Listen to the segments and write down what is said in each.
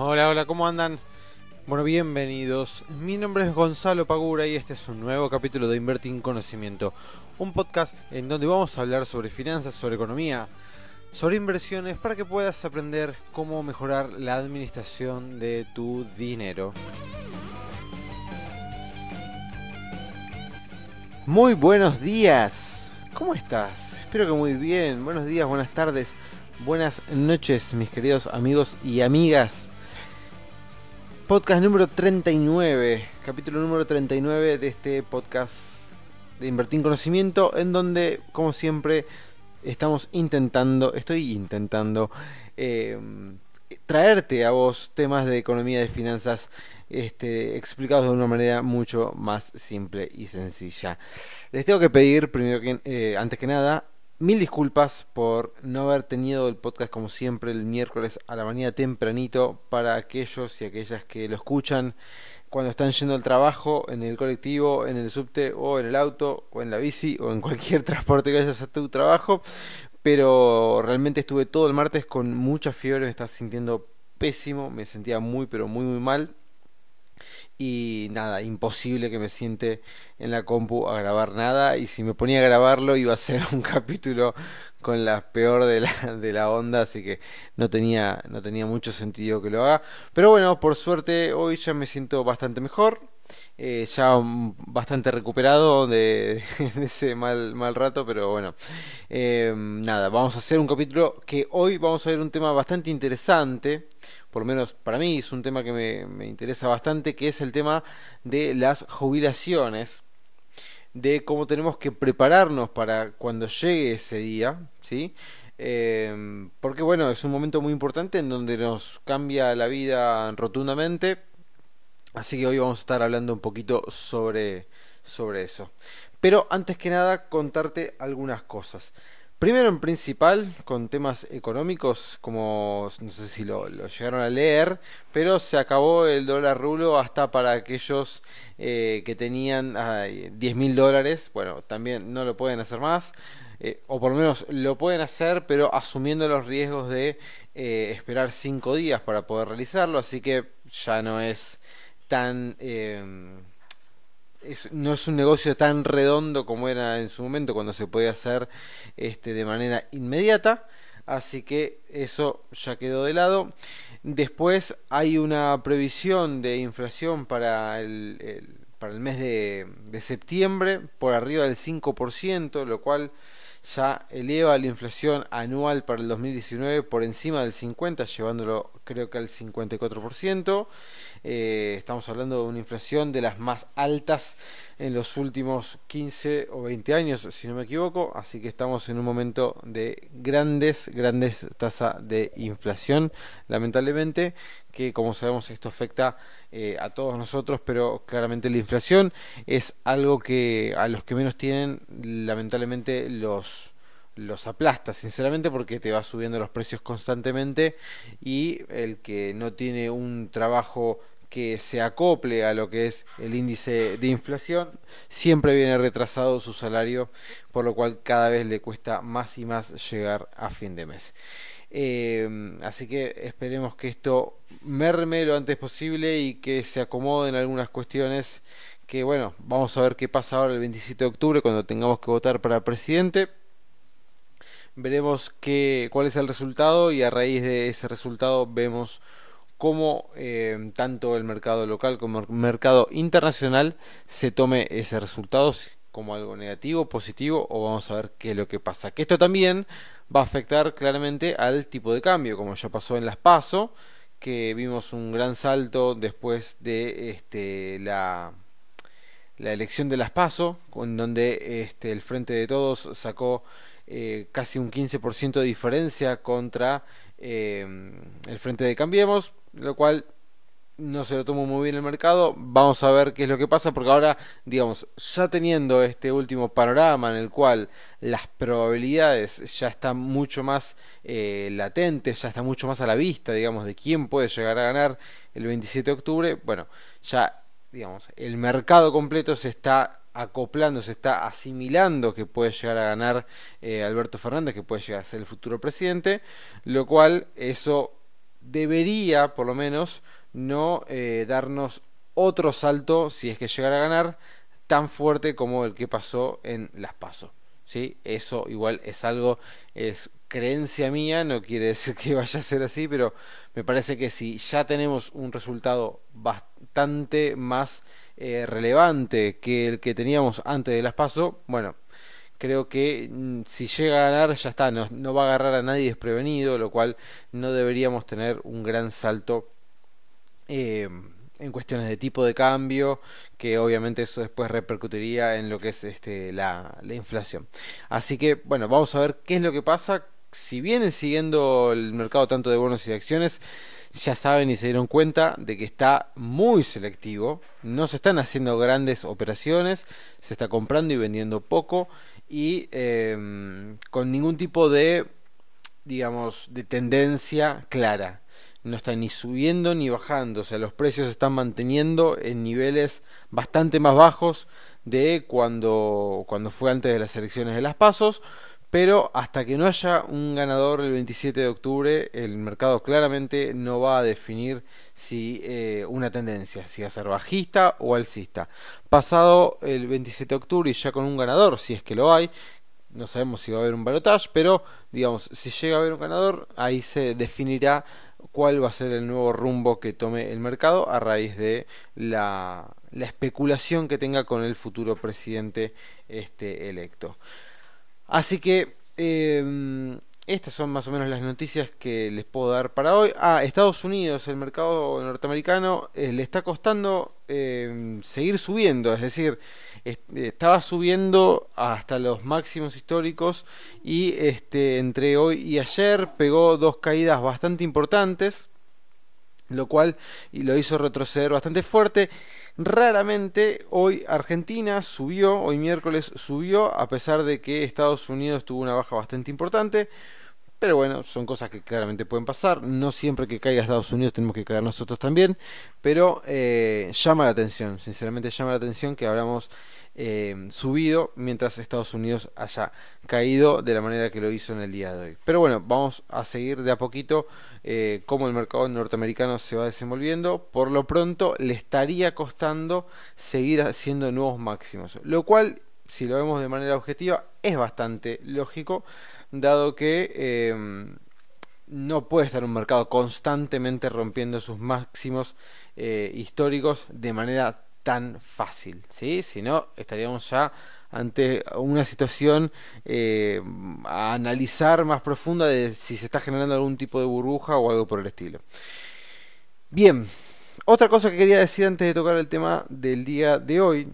Hola, hola, ¿cómo andan? Bueno, bienvenidos. Mi nombre es Gonzalo Pagura y este es un nuevo capítulo de Invertir en Conocimiento, un podcast en donde vamos a hablar sobre finanzas, sobre economía, sobre inversiones para que puedas aprender cómo mejorar la administración de tu dinero. Muy buenos días. ¿Cómo estás? Espero que muy bien. Buenos días, buenas tardes, buenas noches, mis queridos amigos y amigas. Podcast número 39, capítulo número 39 de este podcast de Invertir en Conocimiento, en donde, como siempre, estamos intentando, estoy intentando eh, traerte a vos temas de economía, de finanzas, este, explicados de una manera mucho más simple y sencilla. Les tengo que pedir, primero que, eh, antes que nada, Mil disculpas por no haber tenido el podcast como siempre el miércoles a la mañana tempranito para aquellos y aquellas que lo escuchan cuando están yendo al trabajo, en el colectivo, en el subte o en el auto o en la bici o en cualquier transporte que vayas a tu trabajo. Pero realmente estuve todo el martes con mucha fiebre, me estaba sintiendo pésimo, me sentía muy pero muy muy mal y nada, imposible que me siente en la compu a grabar nada y si me ponía a grabarlo iba a ser un capítulo con la peor de la, de la onda, así que no tenía, no tenía mucho sentido que lo haga. Pero bueno, por suerte hoy ya me siento bastante mejor. Eh, ya bastante recuperado de, ese mal, mal rato, pero bueno, eh, nada, vamos a hacer un capítulo que hoy vamos a ver un tema bastante interesante, por lo menos para mí es un tema que me, interesa bastante, que es el tema de las jubilaciones, de cómo tenemos que prepararnos para cuando llegue ese día, ¿sí? Eh, porque bueno, es un momento muy importante en donde nos cambia la vida rotundamente, así que hoy vamos a estar hablando un poquito sobre, sobre eso. Pero antes que nada, contarte algunas cosas. Primero en principal, con temas económicos, como no sé si lo, llegaron a leer, pero se acabó el dólar rulo hasta para aquellos eh, que tenían 10 mil dólares. Bueno, también no lo pueden hacer más, eh, o por lo menos lo pueden hacer, pero asumiendo los riesgos de eh, esperar 5 días para poder realizarlo, así que ya no es tan no es un negocio tan redondo como era en su momento cuando se podía hacer este, de manera inmediata. Así que eso ya quedó de lado. Después hay una previsión de inflación para el, para el mes de, de, septiembre por arriba del 5%, lo cual ya eleva la inflación anual para el 2019 por encima del 50%, llevándolo creo que al 54%. Eh, estamos hablando de una inflación de las más altas en los últimos 15 o 20 años, si no me equivoco. Así que estamos en un momento de grandes, grandes tasas de inflación, lamentablemente, que como sabemos esto afecta eh, a todos nosotros, pero claramente la inflación es algo que a los que menos tienen, lamentablemente los los aplasta, sinceramente, porque te va subiendo los precios constantemente y el que no tiene un trabajo que se acople a lo que es el índice de inflación, siempre viene retrasado su salario, por lo cual cada vez le cuesta más y más llegar a fin de mes. Eh, así que esperemos que esto merme lo antes posible y que se acomoden algunas cuestiones que bueno, vamos a ver qué pasa ahora el 27 de octubre cuando tengamos que votar para presidente. Veremos qué, cuál es el resultado y a raíz de ese resultado vemos cómo eh, tanto el mercado local como el mercado internacional se tome ese resultado como algo negativo, positivo o vamos a ver qué es lo que pasa. Que esto también va a afectar claramente al tipo de cambio, como ya pasó en las PASO, que vimos un gran salto después de este, la, la elección de las PASO, en donde este, el Frente de Todos sacó eh, casi un 15% de diferencia contra eh, el Frente de Cambiemos lo cual no se lo tomó muy bien el mercado. Vamos a ver qué es lo que pasa, porque ahora, digamos, ya teniendo este último panorama en el cual las probabilidades ya están mucho más eh, latentes, ya está mucho más a la vista, digamos, de quién puede llegar a ganar el 27 de octubre, bueno, ya, digamos, el mercado completo se está acoplando, se está asimilando que puede llegar a ganar eh, Alberto Fernández, que puede llegar a ser el futuro presidente, lo cual eso debería, por lo menos, no eh, darnos otro salto, si es que llegara a ganar, tan fuerte como el que pasó en las pasos. ¿sí? Eso igual es algo, es creencia mía, no quiere decir que vaya a ser así, pero me parece que si ya tenemos un resultado bastante más eh, relevante que el que teníamos antes de las paso, bueno, creo que mm, si llega a ganar ya está, no, va a agarrar a nadie desprevenido, lo cual no deberíamos tener un gran salto. Eh, en cuestiones de tipo de cambio, que obviamente eso después repercutiría en lo que es este, la, la, inflación. Así que, bueno, vamos a ver qué es lo que pasa. Si vienen siguiendo el mercado tanto de bonos y de acciones, ya saben y se dieron cuenta de que está muy selectivo. No se están haciendo grandes operaciones, se está comprando y vendiendo poco y em, con ningún tipo de, digamos, de tendencia clara no está ni subiendo ni bajando, o sea, los precios se están manteniendo en niveles bastante más bajos de cuando, cuando fue antes de las elecciones de las pasos, pero hasta que no haya un ganador el 27 de octubre, el mercado claramente no va a definir si eh, una tendencia, si va a ser bajista o alcista. Pasado el 27 de octubre y ya con un ganador, si es que lo hay, no sabemos si va a haber un balotage, pero digamos, si llega a haber un ganador, ahí se definirá cuál va a ser el nuevo rumbo que tome el mercado a raíz de la, especulación que tenga con el futuro presidente este, electo. Así que em, estas son más o menos las noticias que les puedo dar para hoy. Ah, Estados Unidos, el mercado norteamericano, eh, le está costando em, seguir subiendo, es decir, estaba subiendo hasta los máximos históricos y este, entre hoy y ayer pegó dos caídas bastante importantes, lo cual y lo hizo retroceder bastante fuerte. Raramente hoy Argentina subió, hoy miércoles subió, a pesar de que Estados Unidos tuvo una baja bastante importante. Pero bueno, son cosas que claramente pueden pasar. No siempre que caiga Estados Unidos tenemos que caer nosotros también. Pero eh, llama la atención, sinceramente llama la atención que hablamos eh, subido mientras Estados Unidos haya caído de la manera que lo hizo en el día de hoy. Pero bueno, vamos a seguir de a poquito eh, cómo el mercado norteamericano se va desenvolviendo. Por lo pronto le estaría costando seguir haciendo nuevos máximos. Lo cual, si lo vemos de manera objetiva, es bastante lógico dado que em, no puede estar un mercado constantemente rompiendo sus máximos eh, históricos de manera tan fácil, ¿sí? Si no, estaríamos ya ante una situación eh, a analizar más profunda de si se está generando algún tipo de burbuja o algo por el estilo. Bien, otra cosa que quería decir antes de tocar el tema del día de hoy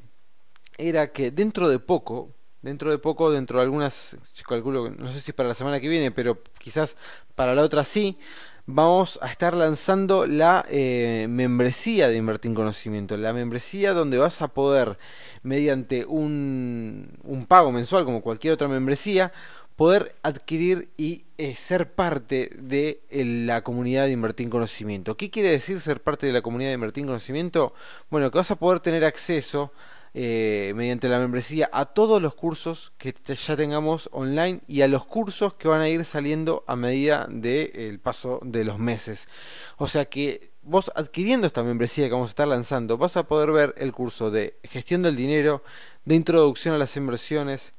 era que dentro de poco, dentro de poco, dentro de algunas, calculo, no sé si para la semana que viene, pero quizás para la otra sí, vamos a estar lanzando la eh, membresía de Invertir en Conocimiento. La membresía donde vas a poder, mediante un, un pago mensual como cualquier otra membresía, poder adquirir y eh, ser parte de la comunidad de Invertir en Conocimiento. ¿Qué quiere decir ser parte de la comunidad de Invertir en Conocimiento? Bueno, que vas a poder tener acceso eh, mediante la membresía a todos los cursos que ya tengamos online y a los cursos que van a ir saliendo a medida del paso de los meses. O sea que vos adquiriendo esta membresía que vamos a estar lanzando vas a poder ver el curso de gestión del dinero, de introducción a las inversiones,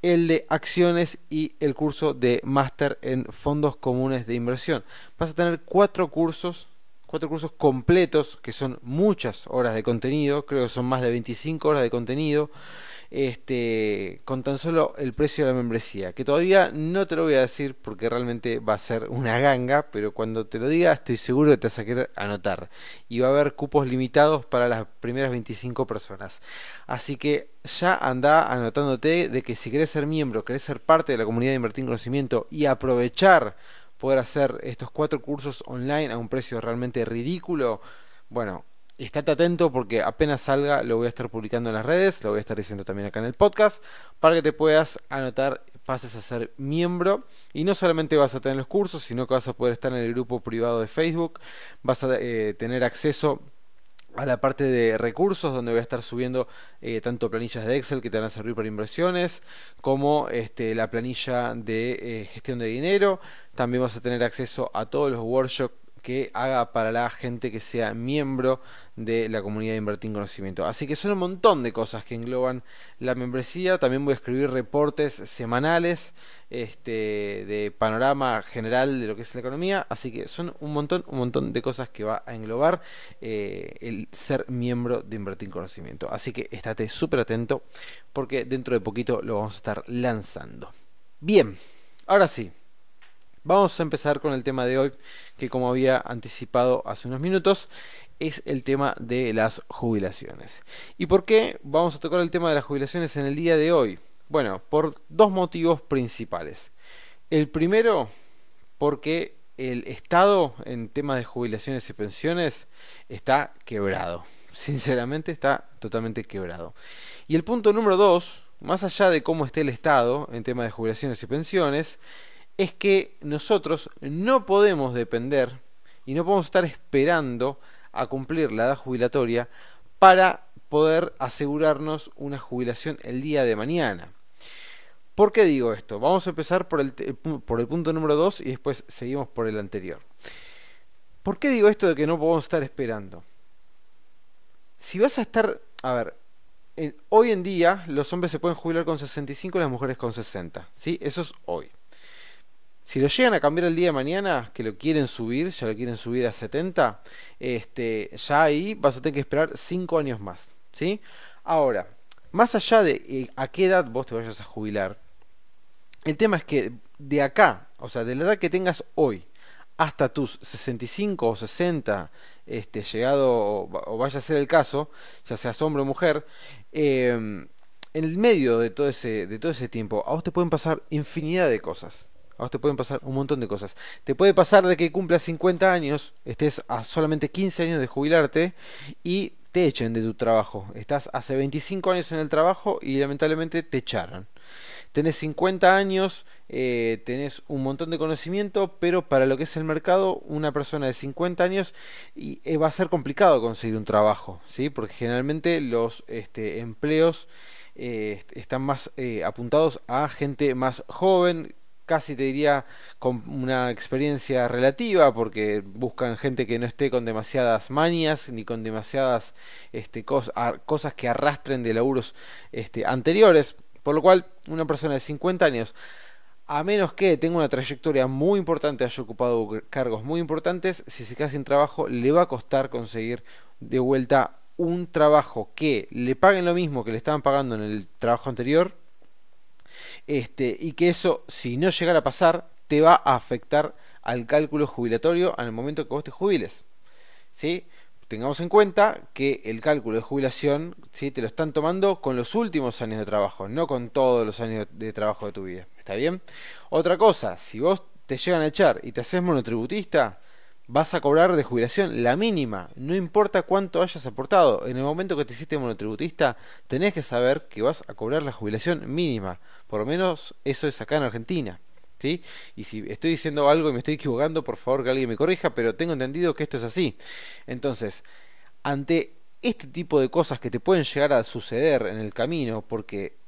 el de acciones y el curso de máster en fondos comunes de inversión. Vas a tener cuatro cursos cuatro cursos completos, que son muchas horas de contenido, creo que son más de 25 horas de contenido, este, con tan solo el precio de la membresía, que todavía no te lo voy a decir porque realmente va a ser una ganga, pero cuando te lo diga estoy seguro que te vas a querer anotar. Y va a haber cupos limitados para las primeras 25 personas. Así que ya anda anotándote de que si querés ser miembro, querés ser parte de la comunidad de Invertir en Conocimiento y aprovechar poder hacer estos cuatro cursos online a un precio realmente ridículo, bueno, estate atento porque apenas salga lo voy a estar publicando en las redes, lo voy a estar diciendo también acá en el podcast, para que te puedas anotar, pases a ser miembro. Y no solamente vas a tener los cursos, sino que vas a poder estar en el grupo privado de Facebook, vas a eh, tener acceso a la parte de recursos donde voy a estar subiendo eh, tanto planillas de Excel que te van a servir para inversiones como este, la planilla de eh, gestión de dinero. También vas a tener acceso a todos los workshops que haga para la gente que sea miembro de la comunidad de Invertir en Conocimiento. Así que son un montón de cosas que engloban la membresía. También voy a escribir reportes semanales este, de panorama general de lo que es la economía. Así que son un montón, un montón de cosas que va a englobar eh, el ser miembro de Invertir en Conocimiento. Así que estate súper atento porque dentro de poquito lo vamos a estar lanzando. Bien, ahora sí. Vamos a empezar con el tema de hoy, que como había anticipado hace unos minutos, es el tema de las jubilaciones. ¿Y por qué vamos a tocar el tema de las jubilaciones en el día de hoy? Bueno, por dos motivos principales. El primero, porque el Estado en temas de jubilaciones y pensiones está quebrado. Sinceramente está totalmente quebrado. Y el punto número dos, más allá de cómo esté el Estado en temas de jubilaciones y pensiones, es que nosotros no podemos depender y no podemos estar esperando a cumplir la edad jubilatoria para poder asegurarnos una jubilación el día de mañana. ¿Por qué digo esto? Vamos a empezar por el, por el punto número 2 y después seguimos por el anterior. ¿Por qué digo esto de que no podemos estar esperando? Si vas a estar, a ver, hoy en día los hombres se pueden jubilar con 65 y las mujeres con 60, ¿sí? Eso es hoy. Si lo llegan a cambiar el día de mañana, que lo quieren subir, ya lo quieren subir a 70, este, ya ahí vas a tener que esperar 5 años más. ¿sí? Ahora, más allá de eh, a qué edad vos te vayas a jubilar, el tema es que de acá, o sea, de la edad que tengas hoy, hasta tus 65 o 60, este, llegado o, vaya a ser el caso, ya seas hombre o mujer, eh, en el medio de todo, ese, de todo ese tiempo, a vos te pueden pasar infinidad de cosas. A vos te pueden pasar un montón de cosas. Te puede pasar de que cumplas 50 años, estés a solamente 15 años de jubilarte y te echen de tu trabajo. Estás hace 25 años en el trabajo y lamentablemente te echaron. Tenés 50 años, eh, tenés un montón de conocimiento, pero para lo que es el mercado, una persona de 50 años eh, va a ser complicado conseguir un trabajo, ¿sí? Porque generalmente los este, empleos eh, están más apuntados a gente más joven, casi te diría con una experiencia relativa porque buscan gente que no esté con demasiadas manias ni con demasiadas este, cosas que arrastren de laburos este, anteriores. Por lo cual una persona de 50 años a menos que tenga una trayectoria muy importante, haya ocupado cargos muy importantes, si se queda sin trabajo, le va a costar conseguir de vuelta un trabajo que le paguen lo mismo que le estaban pagando en el trabajo anterior este, y que eso, si no llegara a pasar, te va a afectar al cálculo jubilatorio en el momento que vos te jubiles. ¿Sí? Tengamos en cuenta que el cálculo de jubilación ¿sí? te lo están tomando con los últimos años de trabajo, no con todos los años de trabajo de tu vida. ¿Está bien? Otra cosa, si vos te llegan a echar y te haces monotributista, vas a cobrar de jubilación la mínima, no importa cuánto hayas aportado. En el momento que te hiciste monotributista, tenés que saber que vas a cobrar la jubilación mínima. Por lo menos eso es acá en Argentina. ¿Sí? Y si estoy diciendo algo y me estoy equivocando, por favor que alguien me corrija, pero tengo entendido que esto es así. Entonces, ante este tipo de cosas que te pueden llegar a suceder en el camino, porque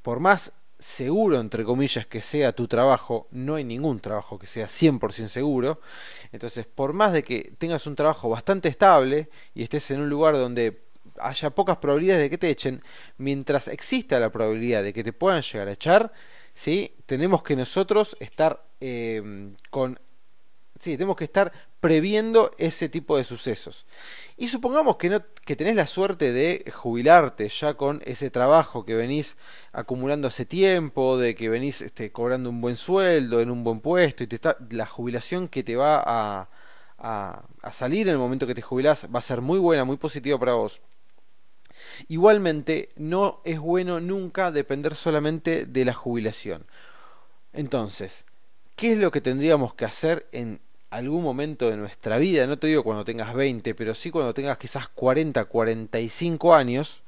por más seguro, entre comillas, que sea tu trabajo, no hay ningún trabajo que sea 100% seguro. Entonces, por más de que tengas un trabajo bastante estable y estés en un lugar donde haya pocas probabilidades de que te echen, mientras exista la probabilidad de que te puedan llegar a echar, ¿sí? tenemos que nosotros estar eh, con Sí, tenemos que estar previendo ese tipo de sucesos. Y supongamos que, no, que tenés la suerte de jubilarte ya con ese trabajo que venís acumulando hace tiempo, de que venís este, cobrando un buen sueldo, en un buen puesto, y te está, la jubilación que te va a, a, a salir en el momento que te jubilás va a ser muy buena, muy positiva para vos. Igualmente, no es bueno nunca depender solamente de la jubilación. Entonces, ¿Qué es lo que tendríamos que hacer en algún momento de nuestra vida? No te digo cuando tengas 20, pero sí cuando tengas quizás 40, 45 años,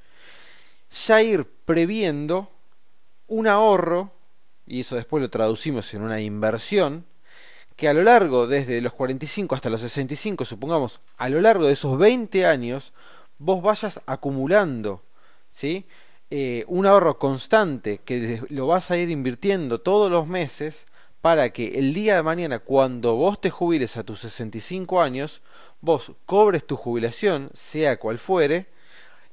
ya ir previendo un ahorro, y eso después lo traducimos en una inversión, que a lo largo, desde los 45 hasta los 65, supongamos, a lo largo de esos 20 años, vos vayas acumulando, ¿sí? Eh, un ahorro constante que lo vas a ir invirtiendo todos los meses para que el día de mañana, cuando vos te jubiles a tus 65 años, vos cobres tu jubilación, sea cual fuere,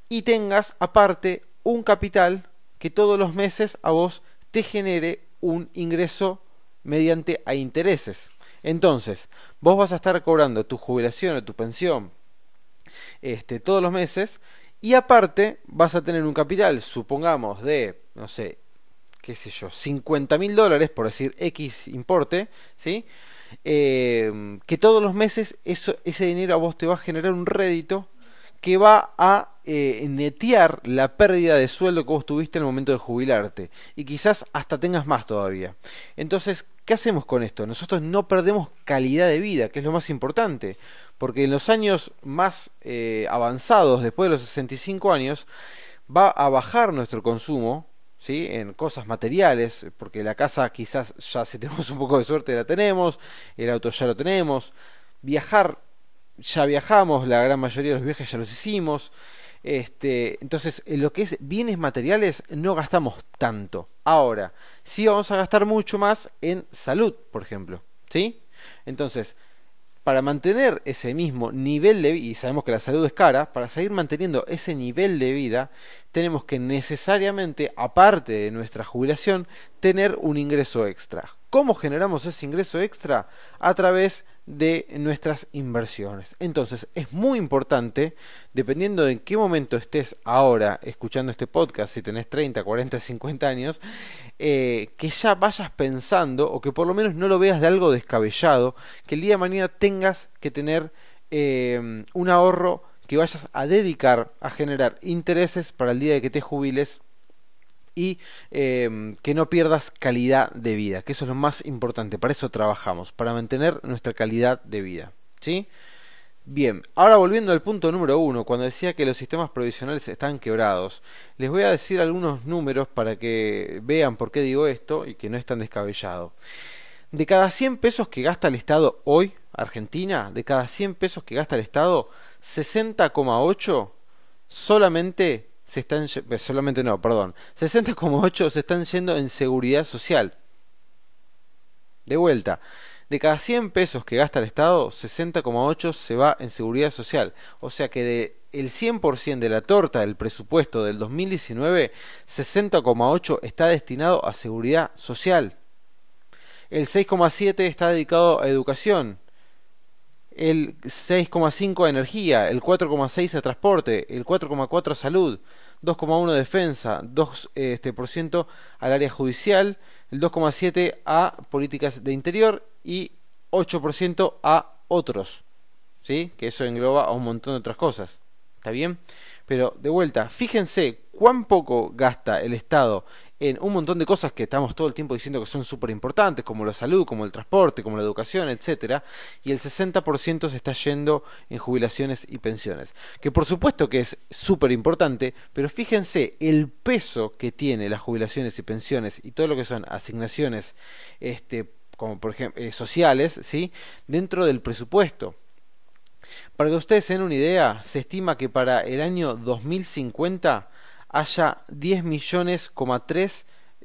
y tengas aparte un capital que todos los meses a vos te genere un ingreso mediante a intereses. Entonces, vos vas a estar cobrando tu jubilación o tu pensión este, todos los meses y aparte vas a tener un capital, supongamos, de, no sé, qué sé yo, 50 mil dólares, por decir X importe, ¿sí? Eh, que todos los meses eso, ese dinero a vos te va a generar un rédito que va a eh, netear la pérdida de sueldo que vos tuviste en el momento de jubilarte. Y quizás hasta tengas más todavía. Entonces, ¿qué hacemos con esto? Nosotros no perdemos calidad de vida, que es lo más importante. Porque en los años más eh, avanzados, después de los 65 años, va a bajar nuestro consumo, ¿sí? en cosas materiales, porque la casa quizás ya si tenemos un poco de suerte la tenemos, el auto ya lo tenemos, viajar ya viajamos, la gran mayoría de los viajes ya los hicimos. Este, entonces, en lo que es bienes materiales no gastamos tanto. Ahora, sí vamos a gastar mucho más en salud, por ejemplo. ¿Sí? Entonces, para mantener ese mismo nivel de vida, y sabemos que la salud es cara, para seguir manteniendo ese nivel de vida, tenemos que necesariamente, aparte de nuestra jubilación, tener un ingreso extra. ¿Cómo generamos ese ingreso extra? A través de nuestras inversiones. Entonces es muy importante, dependiendo de en qué momento estés ahora escuchando este podcast, si tenés 30, 40, 50 años, eh, que ya vayas pensando o que por lo menos no lo veas de algo descabellado, que el día de mañana tengas que tener eh, un ahorro que vayas a dedicar a generar intereses para el día de que te jubiles y em, que no pierdas calidad de vida, que eso es lo más importante, para eso trabajamos, para mantener nuestra calidad de vida. ¿sí? Bien, ahora volviendo al punto número uno, cuando decía que los sistemas provisionales están quebrados, les voy a decir algunos números para que vean por qué digo esto y que no es tan descabellado. De cada 100 pesos que gasta el Estado hoy, Argentina, de cada 100 pesos que gasta el Estado, 60,8 solamente se están eh, solamente no, perdón, 60,8 se están yendo en seguridad social. De vuelta, de cada 100 pesos que gasta el Estado, 60,8 se va en seguridad social. O sea que de el 100% de la torta del presupuesto del 2019, 60,8 está destinado a seguridad social. El 6,7 está dedicado a educación, el 6,5 a energía, el 4,6 a transporte, el 4,4 a salud, 2,1 a defensa, 2% este, por ciento al área judicial, el 2,7 a políticas de interior y 8% a otros. ¿Sí? Que eso engloba a un montón de otras cosas. ¿Está bien? Pero de vuelta, fíjense cuán poco gasta el Estado en un montón de cosas que estamos todo el tiempo diciendo que son súper importantes, como la salud, como el transporte, como la educación, etcétera, y el 60% se está yendo en jubilaciones y pensiones. Que por supuesto que es súper importante, pero fíjense el peso que tiene las jubilaciones y pensiones y todo lo que son asignaciones este, como por ejemplo eh, sociales, ¿sí? dentro del presupuesto. Para que ustedes se den una idea, se estima que para el año 2050 haya 10 millones,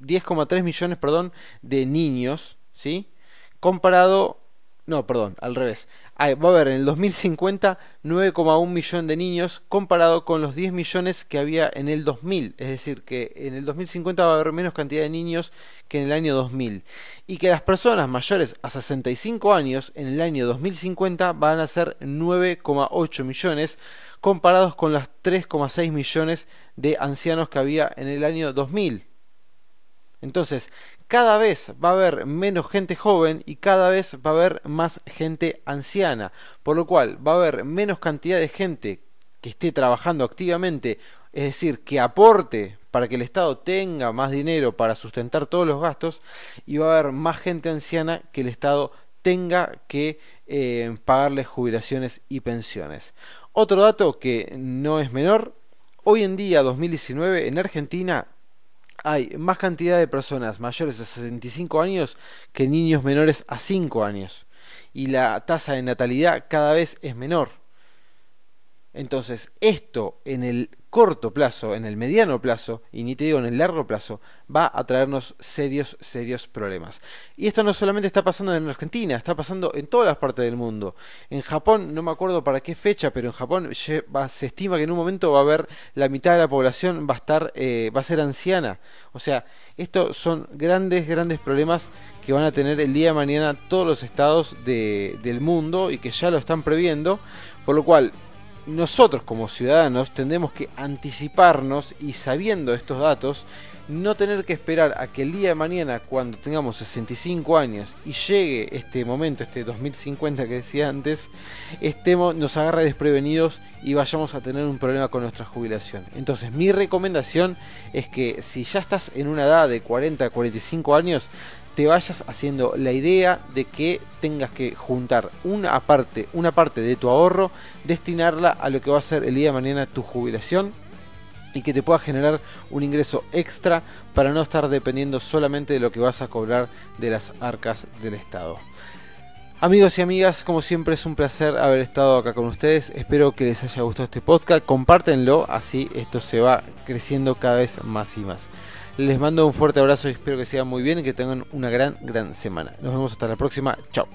10,3 millones, perdón, de niños, ¿sí? Comparado, no, perdón, al revés. va a haber en el 2050 9,1 millón de niños comparado con los 10 millones que había en el 2000. Es decir, que en el 2050 va a haber menos cantidad de niños que en el año 2000. Y que las personas mayores a 65 años en el año 2050 van a ser 9,8 millones comparados con las 3,6 millones de ancianos que había en el año 2000. Entonces, cada vez va a haber menos gente joven y cada vez va a haber más gente anciana, por lo cual va a haber menos cantidad de gente que esté trabajando activamente, es decir, que aporte para que el Estado tenga más dinero para sustentar todos los gastos y va a haber más gente anciana que el Estado tenga que eh, pagarles jubilaciones y pensiones. Otro dato que no es menor, hoy en día 2019 en Argentina hay más cantidad de personas mayores de 65 años que niños menores a 5 años y la tasa de natalidad cada vez es menor. Entonces, esto en el corto plazo, en el mediano plazo, y ni te digo en el largo plazo, va a traernos serios, serios problemas. Y esto no solamente está pasando en Argentina, está pasando en todas las partes del mundo. En Japón, no me acuerdo para qué fecha, pero en Japón se estima que en un momento va a haber la mitad de la población va a estar, eh, va a ser anciana. O sea, estos son grandes, grandes problemas que van a tener el día de mañana todos los estados del mundo y que ya lo están previendo. Por lo cual, nosotros como ciudadanos tendremos que anticiparnos y sabiendo estos datos, no tener que esperar a que el día de mañana, cuando tengamos 65 años y llegue este momento, este 2050 que decía antes, estemos, nos agarre desprevenidos y vayamos a tener un problema con nuestra jubilación. Entonces mi recomendación es que si ya estás en una edad de 40 a 45 años, te vayas haciendo la idea de que tengas que juntar una parte, una parte de tu ahorro, destinarla a lo que va a ser el día de mañana tu jubilación y que te pueda generar un ingreso extra para no estar dependiendo solamente de lo que vas a cobrar de las arcas del Estado. Amigos y amigas, como siempre es un placer haber estado acá con ustedes. Espero que les haya gustado este podcast. Compártenlo, así esto se va creciendo cada vez más y más. Les mando un fuerte abrazo y espero que sigan muy bien y que tengan una gran, gran semana. Nos vemos hasta la próxima. Chao.